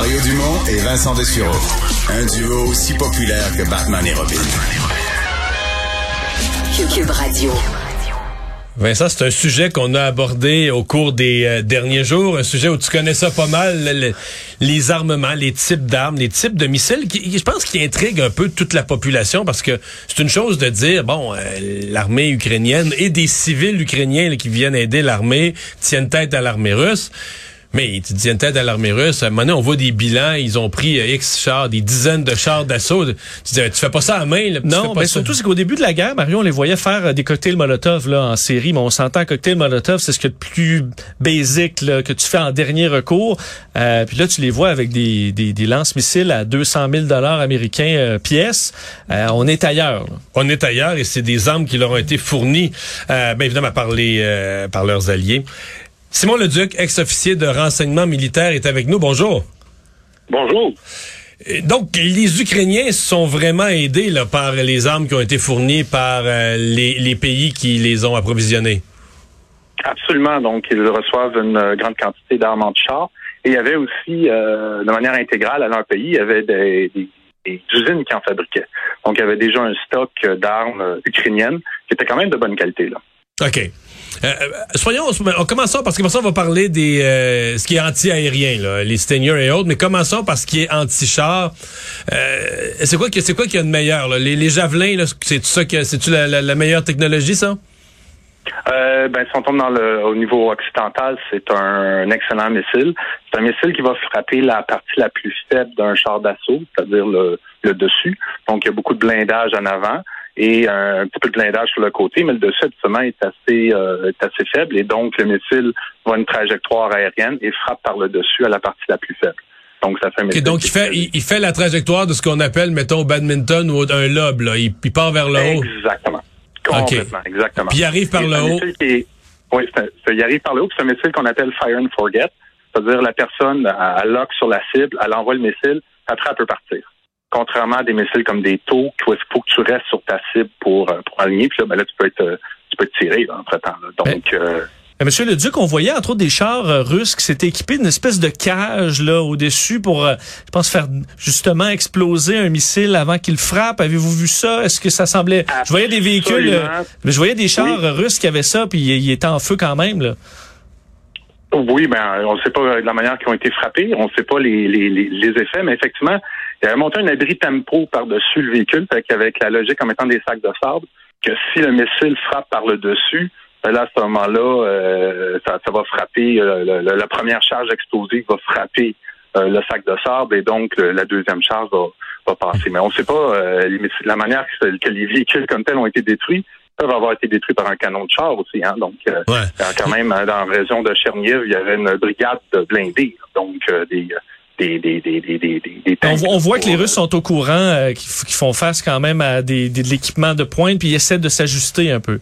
Mario Dumont et Vincent Dessureau. Un duo aussi populaire que Batman et Robin. Cube Radio. Vincent, c'est un sujet qu'on a abordé au cours des euh, derniers jours, un sujet où tu connais ça pas mal, le- les armements, les types d'armes, les types de missiles, qui, je pense qui intrigue un peu toute la population parce que c'est une chose de dire, bon, euh, l'armée ukrainienne et des civils ukrainiens là, qui viennent aider l'armée tiennent tête à l'armée russe. Mais tu tiennent tête à l'armée russe. À un moment donné, on voit des bilans. Ils ont pris euh, X chars, des dizaines de chars d'assaut. Tu dis, tu fais pas ça à main. Là, Non, mais surtout, c'est qu'au début de la guerre, Mario, on les voyait faire euh, des cocktails Molotov là, en série, mais on s'entend cocktail Molotov, c'est ce que de plus basic là, que tu fais en dernier recours. Euh, puis là, tu les vois avec des, des, des lance-missiles à 200 000 dollars américains euh, pièce. Euh, on est ailleurs. là. On est ailleurs et c'est des armes qui leur ont été fournies, euh, bien évidemment par les euh, par leurs alliés. Simon Leduc, ex-officier de renseignement militaire, est avec nous. Bonjour. Bonjour. Donc, les Ukrainiens sont vraiment aidés là, par les armes qui ont été fournies par euh, les, les pays qui les ont approvisionnés. Absolument. Donc, ils reçoivent une euh, grande quantité d'armes anti-chars. Et il y avait aussi, euh, de manière intégrale à leur pays, il y avait des, des- des usines qui en fabriquaient. Donc, il y avait déjà un stock d'armes ukrainiennes qui était quand même de bonne qualité. Là. OK. Euh, euh, soyons, on commençons parce que ça, on va parler des euh, ce qui est anti-aérien, les Stinger et autres, mais commençons par ce qui est anti-char. Euh, c'est quoi c'est quoi qu'il y a de meilleur là? Les, javelins, c'est ça que c'est-tu la, la- la meilleure technologie, ça? Euh, ben, si on tombe dans le, au niveau occidental, c'est un, excellent missile. C'est un missile qui va frapper la partie la plus faible d'un char d'assaut, c'est-à-dire le, le dessus. Donc, il y a beaucoup de blindage en avant et un, petit peu de blindage sur le côté, mais le dessus, habituellement, est assez, euh, est assez faible et donc le missile va une trajectoire aérienne et frappe par le dessus à la partie la plus faible. Donc, ça fait un Ok, missile. donc il fait est- il, il fait la trajectoire de ce qu'on appelle mettons badminton ou un lob là. Il, il part vers le haut. Exactement. Complètement, exactement. Puis il arrive par le haut. est- Oui, un- c'est- il arrive par le haut. C'est un missile qu'on appelle fire and forget. C'est-à-dire la personne, elle lock sur la cible, elle envoie le missile, après elle peut partir. Contrairement à des missiles comme des taux, il faut que tu restes sur ta cible pour, euh, pour aligner. Puis là, ben là, tu peux être, euh, tu peux te tirer là, entre-temps. là. Donc, euh, Euh, Monsieur le Duc, on voyait entre autres des chars euh, russes qui s'étaient équipés d'une espèce de cage là au-dessus pour, euh, je pense, faire justement exploser un missile avant qu'il frappe. Avez-vous vu ça? Est-ce que ça semblait... Je voyais des véhicules... je voyais des chars Oui. russes qui avaient ça, puis ils étaient en feu quand même. Là. Oui, ben on ne sait pas de la manière qu'ils ont été frappés, on ne sait pas les, les, les effets, mais effectivement, il avait monté un abri tempo par-dessus le véhicule, fait qu'avec la logique en mettant des sacs de sable, que si le missile frappe par le dessus, ben là, à ce moment-là, euh, ça, ça va frapper, euh, le- le- la première charge explosive va frapper euh, le sac de sable et donc le- la deuxième charge va, va passer. Mais on ne sait pas euh, les la manière que, que les véhicules comme tels ont été détruits peuvent avoir été détruits par un canon de char aussi. Hein, donc, euh, Ouais. euh, quand même, euh, dans la région de Cherniv, il y avait une brigade de blindés, donc euh, des, des, des, On, voit- on voit que les Russes sont au courant, euh, qu'ils font face quand même à des, de l'équipement de pointe, puis ils essaient de s'ajuster un peu.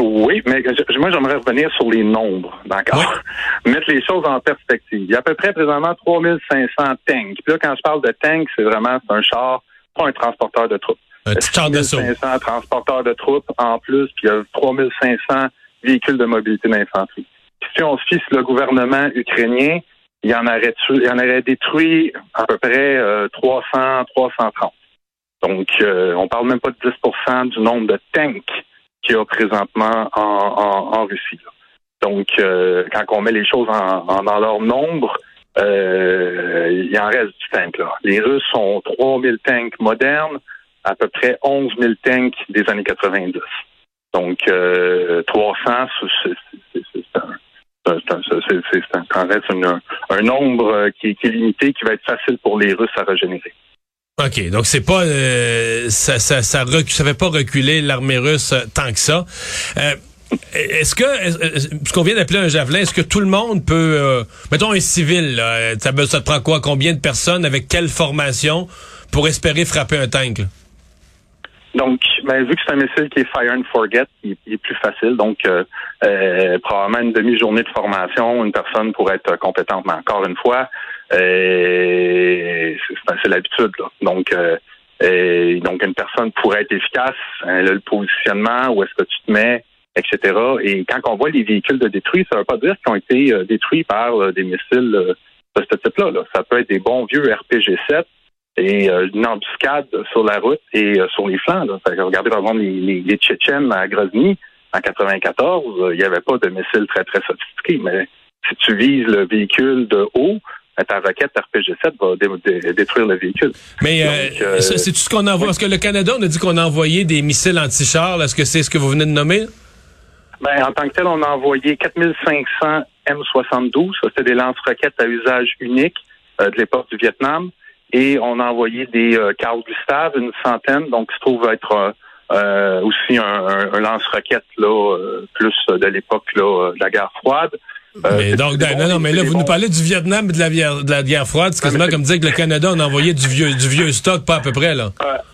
Oui, mais je- moi, j'aimerais revenir sur les nombres, d'accord? Mettre les choses en perspective. Il y a à peu près présentement 3500 tanks. Puis là, quand je parle de tanks, c'est vraiment un char, pas un transporteur de troupes. Un petit char d'assaut. 500 transporteurs de troupes en plus, puis il y a 3500 véhicules de mobilité d'infanterie. Si on se fie sur le gouvernement ukrainien, il en aurait, il en aurait détruit à peu près euh, 300, 330. Donc, euh, on parle même pas de 10% du nombre de tanks qu'il y a présentement en, en, en Russie. là. Donc, euh, quand on met les choses en, en- dans leur nombre, euh, il en reste du tank. Là. Les Russes ont 3000 tanks modernes, à peu près 11 000 tanks des années 90. Donc, euh, 300, c'est- un, reste un, un nombre euh, qui, est- qui est limité, qui va être facile pour les Russes à régénérer. OK, donc c'est pas euh, ça ça ça, recu- ça fait pas reculer l'armée russe euh, tant que ça. Euh, est-ce que est-ce- ce qu'on vient d'appeler un javelin, est-ce que tout le monde peut euh, mettons un civil là, euh, ça, ça prend quoi? Combien de personnes avec quelle formation pour espérer frapper un tank là? Donc, ben, vu que c'est un missile qui est fire and forget, il, est plus facile. Donc, euh, euh, probablement une demi-journée de formation, une personne pourrait être compétente. Mais encore une fois, euh, c'est l'habitude. Donc, euh, donc une personne pourrait être efficace. A le positionnement, où est-ce que tu te mets, etc. Et quand on voit les véhicules de détruits, ça ne veut pas dire qu'ils ont été euh, détruits par euh, des missiles de ce type-là. Là. Ça peut être des bons vieux RPG-7 et euh, une embuscade sur la route et euh, sur les flancs. Là. regardez par exemple les, les, les Tchétchènes à Grozny en 94, euh, il n'y avait pas de missiles très très sophistiqués, mais si tu vises le véhicule de haut, ben, ta roquette RPG-7 va détruire le véhicule. Mais c'est tout ce qu'on envoie? Parce que le Canada, on a dit qu'on a envoyé des missiles anti-chars. Est-ce que c'est ce que vous venez de nommer? Ben, en tant que tel, on a envoyé 4500 M72. Ça, c'est des lance-roquettes à usage unique de l'époque du Vietnam et on a envoyé des euh, Carl Gustave, une centaine, donc qui se trouve être euh, euh, aussi un, lance-roquette là, euh, plus de l'époque là, de la guerre froide. mais donc, non, non, mais là, vous nous parlez du Vietnam et de la, de la guerre froide. C'est quasiment comme dire que le Canada, on a envoyé du vieux, du vieux stock, pas à peu près, là.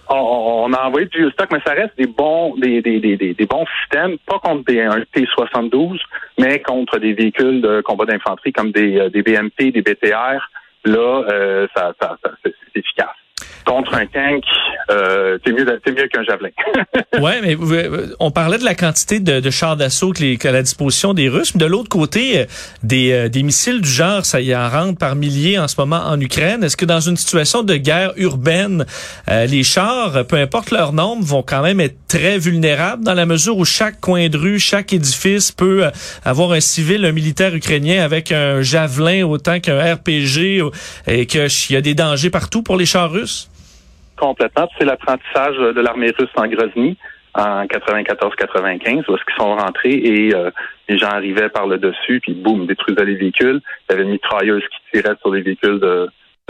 On, a envoyé du vieux stock, mais ça reste des bons, des, des, des, des bons systèmes, pas contre des, un T-72, mais contre des véhicules de combat d'infanterie comme des, des BMP, des BTR, là, euh, ça, ça, ça c'est efficace. Contre un tank, euh, c'est mieux, mieux qu'un javelin. ouais, mais on parlait de la quantité de, chars d'assaut qu'à la disposition des Russes, mais de l'autre côté, euh, des, euh, missiles du genre, ça y en rentre par milliers en ce moment en Ukraine. Est-ce que dans une situation de guerre urbaine, euh, les chars, peu importe leur nombre, vont quand même être très vulnérables dans la mesure où chaque coin de rue, chaque édifice peut avoir un civil, un militaire ukrainien avec un javelin autant qu'un RPG et qu'il y a des dangers partout pour les chars russes? Complètement. C'est l'apprentissage de l'armée russe en Grozny en 94-95, où sont rentrés et euh, les gens arrivaient par le dessus, puis boum, détruisaient les véhicules. Il y avait une mitrailleuse qui tirait sur les véhicules de,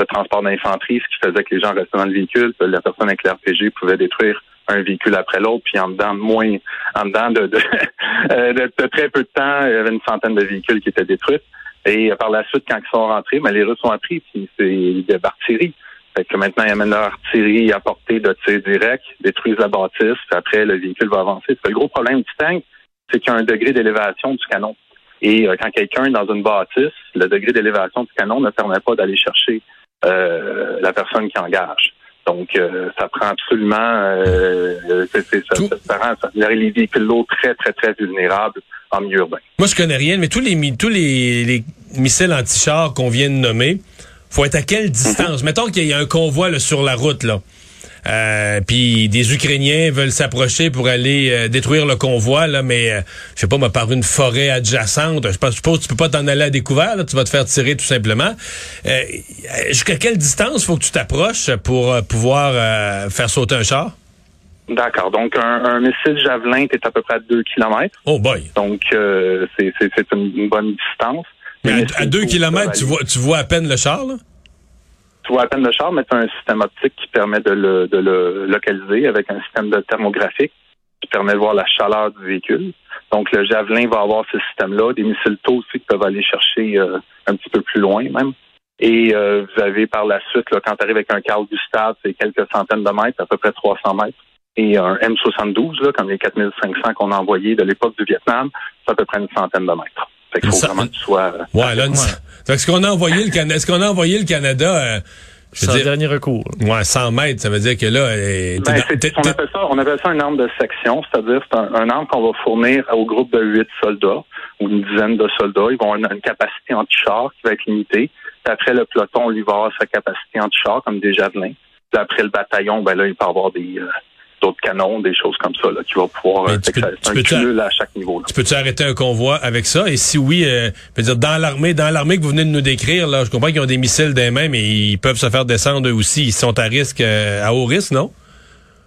transport d'infanterie, ce qui faisait que les gens restaient dans le véhicule, la personne avec l'RPG pouvait détruire un véhicule après l'autre, puis en dedans de moins, en dedans de, euh, de, de, très peu de temps, il y avait une centaine de véhicules qui étaient détruits. Et par la suite, quand ils sont rentrés, mais ben, les Russes ont appris, puis c'est de l'artillerie. Fait que maintenant, ils amènent leur artillerie à portée de tir direct, détruisent la bâtisse, puis après, le véhicule va avancer. Le gros problème du tank, c'est qu'il y a un degré d'élévation du canon. Et euh, quand quelqu'un est dans une bâtisse, le degré d'élévation du canon ne permet pas d'aller chercher euh, la personne qui engage. Donc, euh, ça prend absolument, euh, c'est, ça, ça, rend ça, les véhicules lourds très, très, très vulnérables en milieu urbain. Moi, je connais rien, mais tous les, tous les, les missiles anti-chars qu'on vient de nommer, faut être à quelle distance? Mhm. Mettons qu'il y a un convoi sur la route, là. Euh, puis des Ukrainiens veulent s'approcher pour aller euh, détruire le convoi, là, mais euh, je sais pas, mais par une forêt adjacente. Je suppose que tu peux pas t'en aller à découvert, tu vas te faire tirer tout simplement. Jusqu'à quelle distance faut que tu t'approches pour pouvoir faire sauter un char? D'accord. Donc, un, missile Javelin, est à peu près à 2 km. Oh boy! Donc, c'est une bonne distance. Mais à, 2 km, tu vois, tu vois à peine le char, là? Tu vois à peine le char, mais tu as un système optique qui permet de le, de le localiser avec un système de thermographique qui permet de voir la chaleur du véhicule. Donc, le Javelin va avoir ce système-là. Des missiles tôt aussi qui peuvent aller chercher euh, un petit peu plus loin même. Et euh, vous avez par la suite, là, quand tu arrives avec un Carl Gustave, c'est quelques centaines de mètres, à peu près 300 mètres. Et un M72, là, comme les 4500 qu'on a envoyés de l'époque du Vietnam, c'est à peu près une centaine de mètres. Fait qu'il faut vraiment que tu sois. Euh, ouais, là, ouais. ce qu'on a envoyé le Canada, est-ce qu'on a envoyé le Canada, euh, je veux dire, dernier recours. Ouais, 100 mètres, ça veut dire que là, euh, ben, on, appelle ça, on appelle ça un arme de section, c'est-à-dire c'est un, un arme qu'on va fournir au groupe de huit soldats ou une dizaine de soldats. Ils vont avoir une, capacité anti-char qui va être limitée. Puis après, le peloton, lui, va avoir sa capacité anti-char comme des javelins. Puis après, le bataillon, ben là, il peut avoir des, euh, d'autres canons, des choses comme ça, là, qui vont pouvoir euh, tu un à chaque niveau. Tu peux-tu arrêter un convoi avec ça? Et si oui, euh, dire dans l'armée, dans l'armée que vous venez de nous décrire, là, je comprends qu'ils ont des missiles des mains, mais ils peuvent se faire descendre eux aussi. Ils sont à risque, euh, à haut risque, non?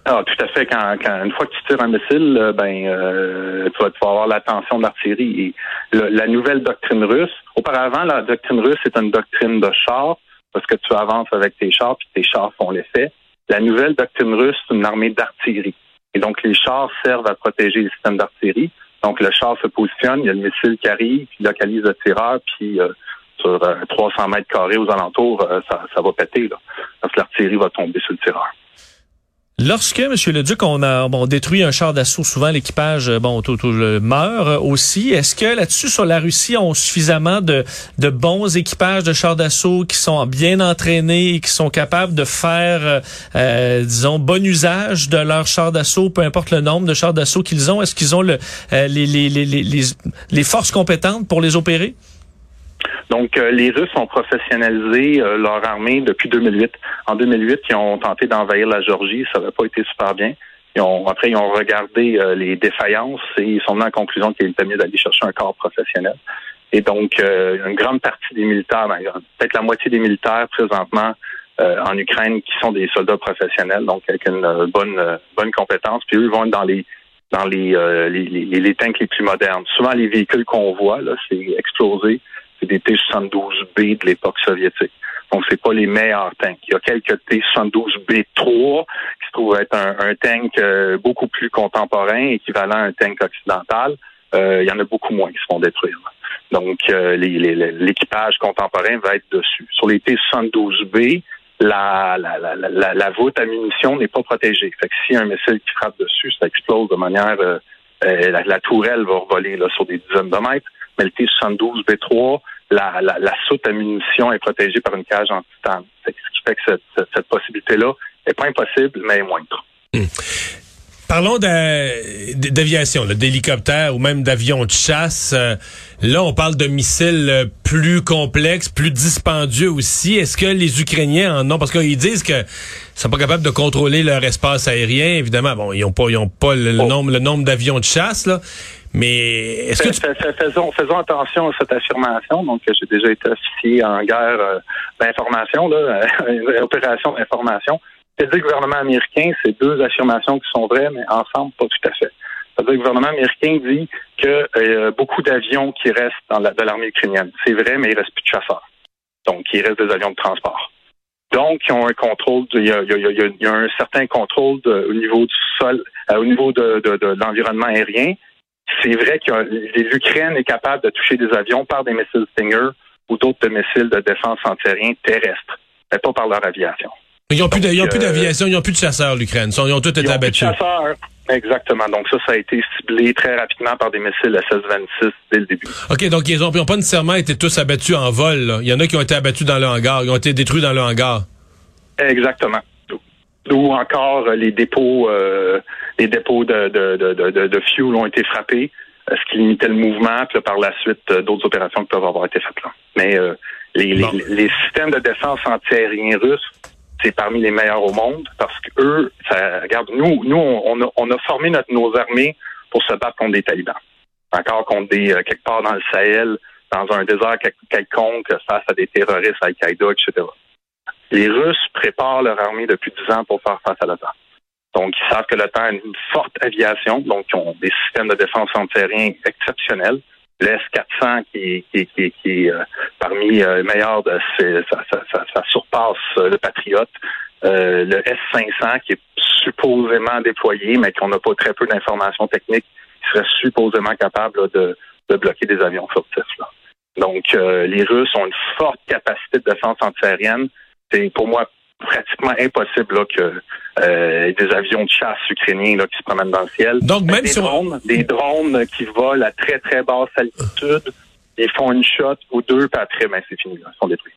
Ah, tout à fait. Quand, une fois que tu tires un missile, euh, ben tu, vas, tu, vas, avoir l'attention de l'artillerie. Et la nouvelle doctrine russe, auparavant, la doctrine russe est une doctrine de char, parce que tu avances avec tes chars, puis tes chars font l'effet. La nouvelle doctrine russe, c'est une armée d'artillerie. Et donc, les chars servent à protéger les systèmes d'artillerie. Donc, le char se positionne, il y a le missile qui arrive, qui localise le tireur, puis euh, sur 300 euh, mètres carrés aux alentours, euh, ça, ça, va péter, là, parce que l'artillerie va tomber sur le tireur. Lorsque, Monsieur le Duc, on a détruit un char d'assaut, souvent l'équipage euh, bon tout, tout, meurt euh, aussi. Est-ce que là-dessus, sur la Russie, on suffisamment de, bons équipages de chars d'assaut qui sont bien entraînés et qui sont capables de faire, euh, disons, bon usage de leurs chars d'assaut, peu importe le nombre de chars d'assaut qu'ils ont? Est-ce qu'ils ont le, les forces compétentes pour les opérer? Donc, les Russes ont professionnalisé leur armée depuis 2008. En 2008, ils ont tenté d'envahir la Géorgie. Ça n'avait pas été super bien. Ils ont, après, ils ont regardé les défaillances et ils sont venus à la conclusion qu'il était mieux d'aller chercher un corps professionnel. Et donc, une grande partie des militaires, ben, peut-être la moitié des militaires présentement en Ukraine qui sont des soldats professionnels, donc avec une bonne bonne compétence. Puis eux vont être dans les dans les, euh, les, les, les, tanks les plus modernes. Souvent, les véhicules qu'on voit, là, c'est explosé, c'est des T-72B de l'époque soviétique. Donc, c'est pas les meilleurs tanks. Il y a quelques T-72B3 qui se trouvent être un, tank euh, beaucoup plus contemporain, équivalent à un tank occidental. Euh, il y en a beaucoup moins qui se font détruire. Donc, l'équipage contemporain va être dessus. Sur les T-72B, la, la, la, la, voûte à munitions n'est pas protégée. Fait que si un missile qui frappe dessus, ça explose de manière euh, euh, la, tourelle va revoler là, sur des dizaines de mètres. Mais le T-72B3, la, la, la, soute à munitions est protégée par une cage en titane. ce qui fait que cette, cette, possibilité-là n'est pas impossible, mais moindre. Hmm. Parlons d'aviation, d'hélicoptères ou même d'avions de chasse. Euh, là, on parle de missiles euh, plus complexes, plus dispendieux aussi. Est-ce que les Ukrainiens en ont? Parce qu'ils disent que sont pas capables de contrôler leur espace aérien. Évidemment, bon, ils ont pas, ils ont pas le, oh. nombre, le nombre d'avions de chasse, là. Mais est-ce que faisons, faisons attention à cette affirmation. Donc, j'ai déjà été officier en guerre euh, d'information, là, opération d'information le gouvernement américain, c'est deux affirmations qui sont vraies, mais ensemble, pas tout à fait. le gouvernement américain dit que euh, beaucoup d'avions qui restent dans la, de l'armée ukrainienne. C'est vrai, mais il reste plus de chasseurs. Donc, il reste des avions de transport. Donc, ils ont un contrôle, il, y a, un certain contrôle au niveau du sol, euh, au niveau de, l'environnement aérien. C'est vrai que l'Ukraine est capable de toucher des avions par des missiles Stinger ou d'autres missiles de défense antiaérien terrestre, mais pas par leur aviation. Ils n'ont plus euh, d'aviation, ils n'ont plus de chasseurs, l'Ukraine. Ils ont tous été abattus. chasseurs. Exactement. Donc ça, ça a été ciblé très rapidement par des missiles SS-26 dès le début. OK, donc ils n'ont pas nécessairement été tous abattus en vol. Il y en a qui ont été abattus dans le hangar. Ils ont été détruits dans le hangar. Exactement. Ou encore euh, les dépôts, euh, les dépôts de, de, de, de, fuel ont été frappés, ce qui limitait le mouvement. Puis par la suite, d'autres opérations qui peuvent avoir été faites là. Mais les, les, les, systèmes de défense antiaérien russes c'est parmi les meilleurs au monde parce que eux, ça, regarde, nous, nous, on a, on a formé notre, nos armées pour se battre contre des talibans. Encore contre des euh, quelque part dans le Sahel, dans un désert quelconque, face à des terroristes, Al-Qaïda, etc. Les Russes préparent leur armée depuis dix ans pour faire face à l'OTAN. Donc, ils savent que l'OTAN a une forte aviation, donc ils ont des systèmes de défense antiaérien exceptionnels. Le S-400 qui, qui, qui, est euh, parmi euh, les meilleurs, de, ça, ça, ça, surpasse euh, le Patriote. le S-500 qui est supposément déployé, mais qu'on n'a pas très peu d'informations techniques, qui serait supposément capable de, de, bloquer des avions furtifs. Là. Donc, les Russes ont une forte capacité de défense antiaérienne. C'est pour moi pratiquement impossible là, que euh, des avions de chasse ukrainiens là, qui se promènent dans le ciel. Donc même des drones, des drones qui volent à très très basse altitude, ils font une shot ou deux, puis après, ben, c'est fini, là, ils sont détruits.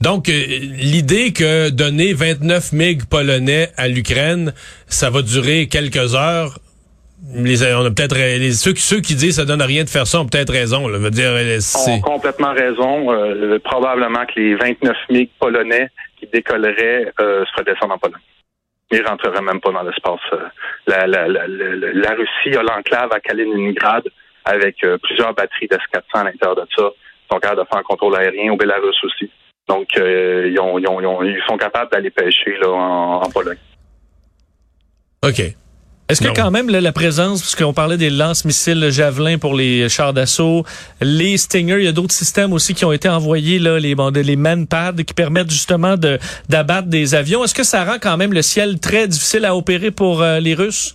Donc, euh, l'idée que donner 29 MiG polonais à l'Ukraine, ça va durer quelques heures, les, on a peut-être ceux, ceux qui disent ça donne rien de faire ça ont peut-être raison. Là, veut dire, Ils ont complètement raison. Euh, probablement que les 29 MiG polonais qui décolleraient euh, se redescendent en Pologne. Ils rentreraient même pas dans l'espace. Euh, la, la, la, la, Russie a l'enclave à Kaliningrad avec euh, plusieurs batteries d'S-400 à l'intérieur de ça. Ils sont capables de faire un contrôle aérien au Bélarus aussi. Donc, ils, ont, ils, ont, ils, sont capables d'aller pêcher là, en, en Pologne. OK. Est-ce que quand même la, présence, parce qu'on parlait des lance-missiles Javelin pour les chars d'assaut, les Stinger, il y a d'autres systèmes aussi qui ont été envoyés, là, les, bon, les manpads qui permettent justement de d'abattre des avions. Est-ce que ça rend quand même le ciel très difficile à opérer pour euh, les Russes?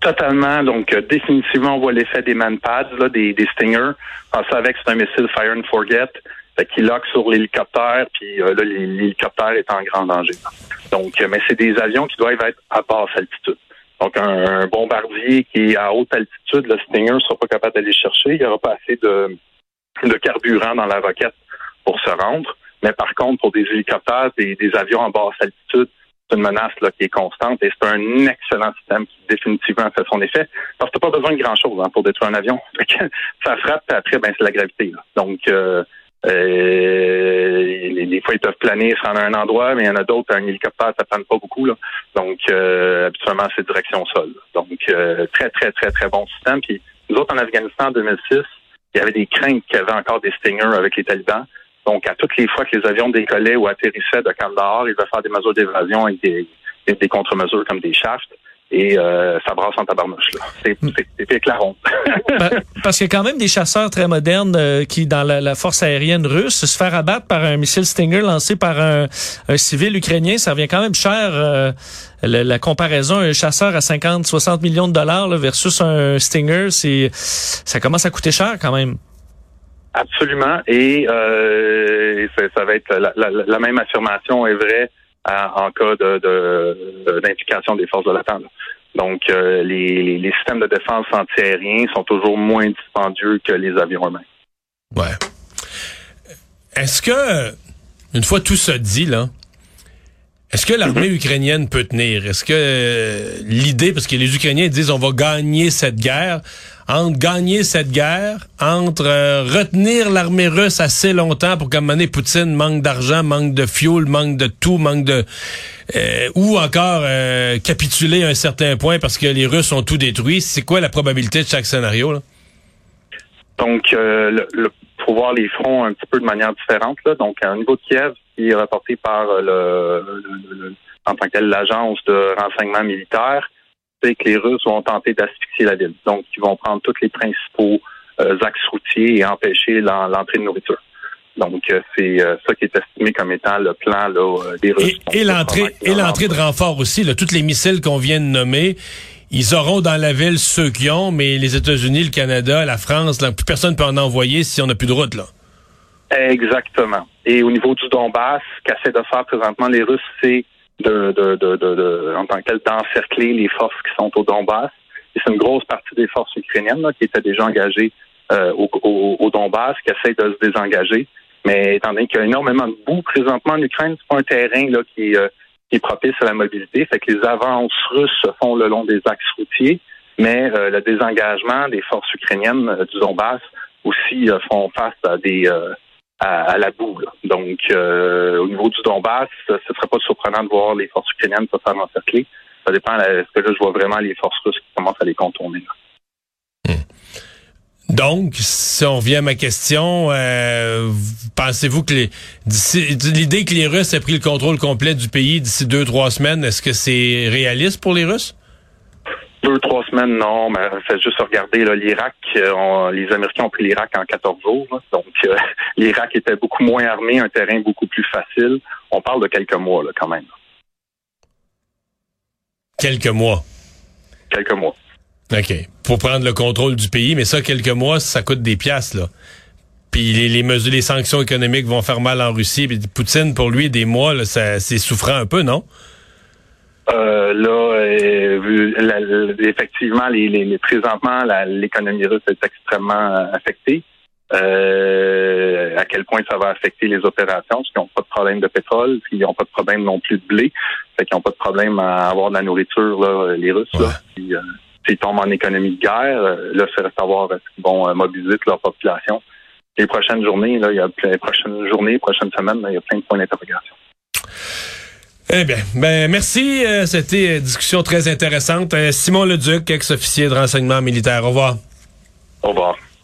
Totalement. Donc, euh, définitivement, on voit l'effet des manpads, là, des, des Stinger. On savait que c'est un missile Fire and Forget qui lock sur l'hélicoptère, puis euh, là, l'hélicoptère est en grand danger. Donc, mais c'est des avions qui doivent être à basse altitude. Donc, un, bombardier qui est à haute altitude, le Stinger ne sera pas capable d'aller chercher. Il n'y aura pas assez de, de carburant dans la roquette pour se rendre. Mais par contre, pour des hélicoptères, des, des avions en basse altitude, c'est une menace là, qui est constante et c'est un excellent système qui définitivement fait son effet. Parce que tu pas besoin de grand-chose hein, pour détruire un avion. ça frappe, après, ben, c'est la gravité. Donc, euh, Euh, des fois, ils peuvent planer sur un endroit, mais il y en a d'autres, un hélicoptère, ça plane pas beaucoup. Là. Donc, euh, habituellement, c'est direction sol. Donc, euh, très, très, très, très bon système. Puis, nous autres, en Afghanistan, en 2006, il y avait des craintes qu'il y avait encore des Stingers avec les talibans. Donc, à toutes les fois que les avions décollaient ou atterrissaient de Kandahar, ils devaient faire des mesures d'évasion avec des, des contre-mesures comme des shafts et euh, ça brasse en tabarnouche. C'est éclairant. Ben, parce qu'il y a quand même des chasseurs très modernes euh, qui, dans la, force aérienne russe, se faire abattre par un missile Stinger lancé par un, civil ukrainien, ça revient quand même cher. Euh, la, comparaison, un chasseur à 50, 60 millions de dollars versus un Stinger, c'est ça commence à coûter cher quand même. Absolument. Et ça, va être la, la, même affirmation est vraie en cas d'implication de, des forces de l'OTAN. Donc, euh, les, les, systèmes de défense antiaériens sont toujours moins dispendieux que les avions eux-mêmes. Ouais. Est-ce que, une fois tout ça dit, là, est-ce que l'armée mhm. ukrainienne peut tenir? Est-ce que euh, l'idée, parce que les Ukrainiens disent on va gagner cette guerre, entre gagner cette guerre, entre euh, retenir l'armée russe assez longtemps pour qu'à un moment donné, Poutine manque d'argent, manque de fuel, manque de tout, manque de... Euh, ou encore capituler à un certain point parce que les Russes ont tout détruit. C'est quoi la probabilité de chaque scénario? Là? Donc, le, le, faut voir les fronts un petit peu de manière différente. Là. Donc, au niveau de Kiev, qui est rapporté par le, en tant que l'agence de renseignement militaire, c'est que les Russes vont tenter d'asphyxier la ville. Donc, ils vont prendre tous les principaux euh, axes routiers et empêcher l'entrée de nourriture. Donc, euh, c'est euh, ça qui est estimé comme étant le plan là, des Russes. Et, l'entrée et l'entrée de renfort aussi. Là, toutes les missiles qu'on vient de nommer, ils auront dans la ville ceux qui ont, mais les États-Unis, le Canada, la France, là, plus personne peut en envoyer si on n'a plus de route. là. Exactement. Et au niveau du Donbass, ce qu'essaient de faire présentement les Russes, c'est de, de, de, de, en tant que tel, d'encercler les forces qui sont au Donbass. Et c'est une grosse partie des forces ukrainiennes là, qui étaient déjà engagées euh, au, au, au, Donbass, qui essaient de se désengager. Mais étant donné qu'il y a énormément de boue présentement en Ukraine, c'est pas un terrain là, qui, euh, qui est propice à la mobilité. Fait que les avances russes se font le long des axes routiers, mais euh, le désengagement des forces ukrainiennes du Donbass aussi font face à des à, la boue. Donc, euh, au niveau du Donbass, ce ne serait pas surprenant de voir les forces ukrainiennes se faire encercler. Ça dépend. Est-ce que là, je vois vraiment les forces russes qui commencent à les contourner? Hmm. Donc, si on revient à ma question, euh, pensez-vous que l'idée que les Russes aient pris le contrôle complet du pays d'ici deux, trois semaines, est-ce que c'est réaliste pour les Russes? Deux, trois semaines, non, mais fait juste regarder l'Irak. Euh, les Américains ont pris l'Irak en 14 jours. donc, euh, l'Irak était beaucoup moins armé, un terrain beaucoup plus facile. On parle de quelques mois, là, quand même. Quelques mois. Quelques mois. OK. Pour prendre le contrôle du pays, mais ça, quelques mois, ça coûte des piastres, là. Puis les, mesures, les sanctions économiques vont faire mal en Russie. Puis Poutine, pour lui, des mois, c'est souffrant un peu, non? Euh, là, euh, effectivement, les, les, présentement, l'économie russe est extrêmement euh, affectée. à quel point ça va affecter les opérations, parce qu'ils n'ont pas de problème de pétrole, puis ils n'ont pas de problème non plus de blé, fait qu'ils n'ont pas de problème à avoir de la nourriture, là, les Russes. Là, s'ils tombent en économie de guerre, là, c'est à savoir est-ce qu'ils vont mobiliser leur population. Les prochaines journées, là, il y a les prochaines journées, les prochaines semaines, il y a plein de points d'interrogation. Eh bien, ben merci. Euh, c'était une discussion très intéressante. Euh, Simon Leduc, ex-officier de renseignement militaire. Au revoir. Au revoir.